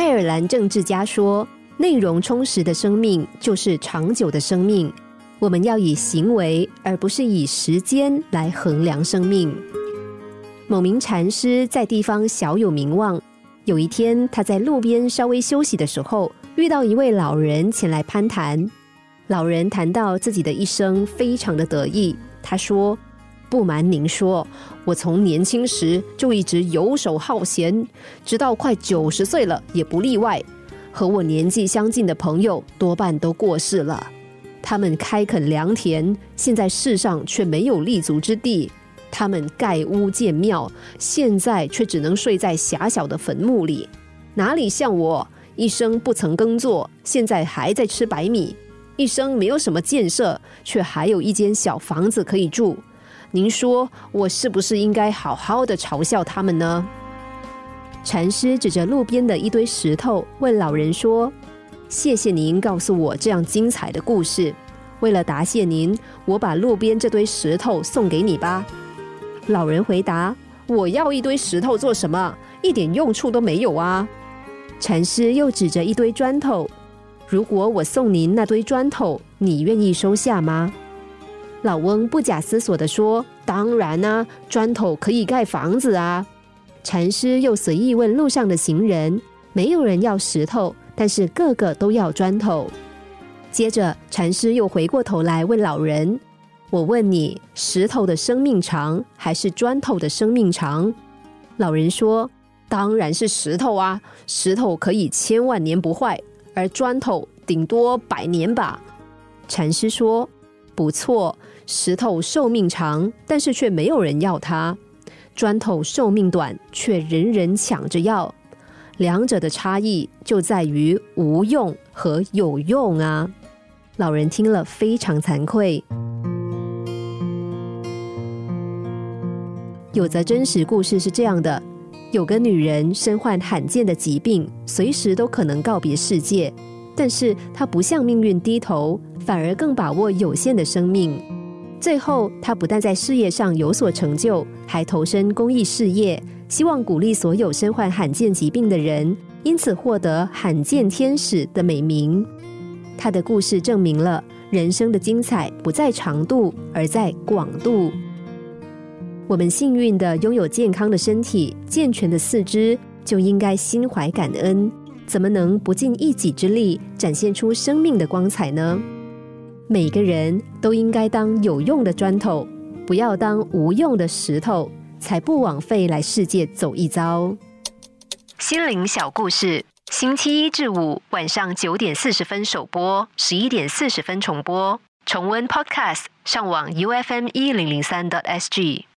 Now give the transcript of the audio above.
爱尔兰政治家说：“内容充实的生命就是长久的生命。我们要以行为，而不是以时间来衡量生命。”某名禅师在地方小有名望。有一天，他在路边稍微休息的时候，遇到一位老人前来攀谈。老人谈到自己的一生，非常的得意。他说：“不瞒您说，我从年轻时就一直游手好闲，直到快九十岁了也不例外。和我年纪相近的朋友多半都过世了，他们开垦良田，现在世上却没有立足之地。他们盖屋建庙，现在却只能睡在狭小的坟墓里。哪里像我，一生不曾耕作，现在还在吃白米。”一生没有什么建设，却还有一间小房子可以住。您说我是不是应该好好的嘲笑他们呢？禅师指着路边的一堆石头，问老人说：“谢谢您告诉我这样精彩的故事。为了答谢您，我把路边这堆石头送给你吧。”老人回答：“我要一堆石头做什么？一点用处都没有啊！”禅师又指着一堆砖头。如果我送您那堆砖头，你愿意收下吗？老翁不假思索地说：“当然啊，砖头可以盖房子啊。”禅师又随意问路上的行人：“没有人要石头，但是个个都要砖头。”接着，禅师又回过头来问老人：“我问你，石头的生命长还是砖头的生命长？”老人说：“当然是石头啊，石头可以千万年不坏。”而砖头顶多百年吧。禅师说：“不错，石头寿命长，但是却没有人要它；砖头寿命短，却人人抢着要。两者的差异就在于无用和有用啊！”老人听了非常惭愧。有则真实故事是这样的。有个女人身患罕见的疾病，随时都可能告别世界，但是他不向命运低头，反而更把握有限的生命。最后，他不但在事业上有所成就，还投身公益事业，希望鼓励所有身患罕见疾病的人，因此获得“罕见天使”的美名。他的故事证明了人生的精彩不在长度，而在广度。我们幸运的拥有健康的身体、健全的四肢，就应该心怀感恩。怎么能不尽一己之力，展现出生命的光彩呢？每个人都应该当有用的砖头，不要当无用的石头，才不枉费来世界走一遭。心灵小故事，星期一至五晚上九点四十分首播，十一点四十分重播。重温 Podcast，上网 U F M 一零零三 t S G。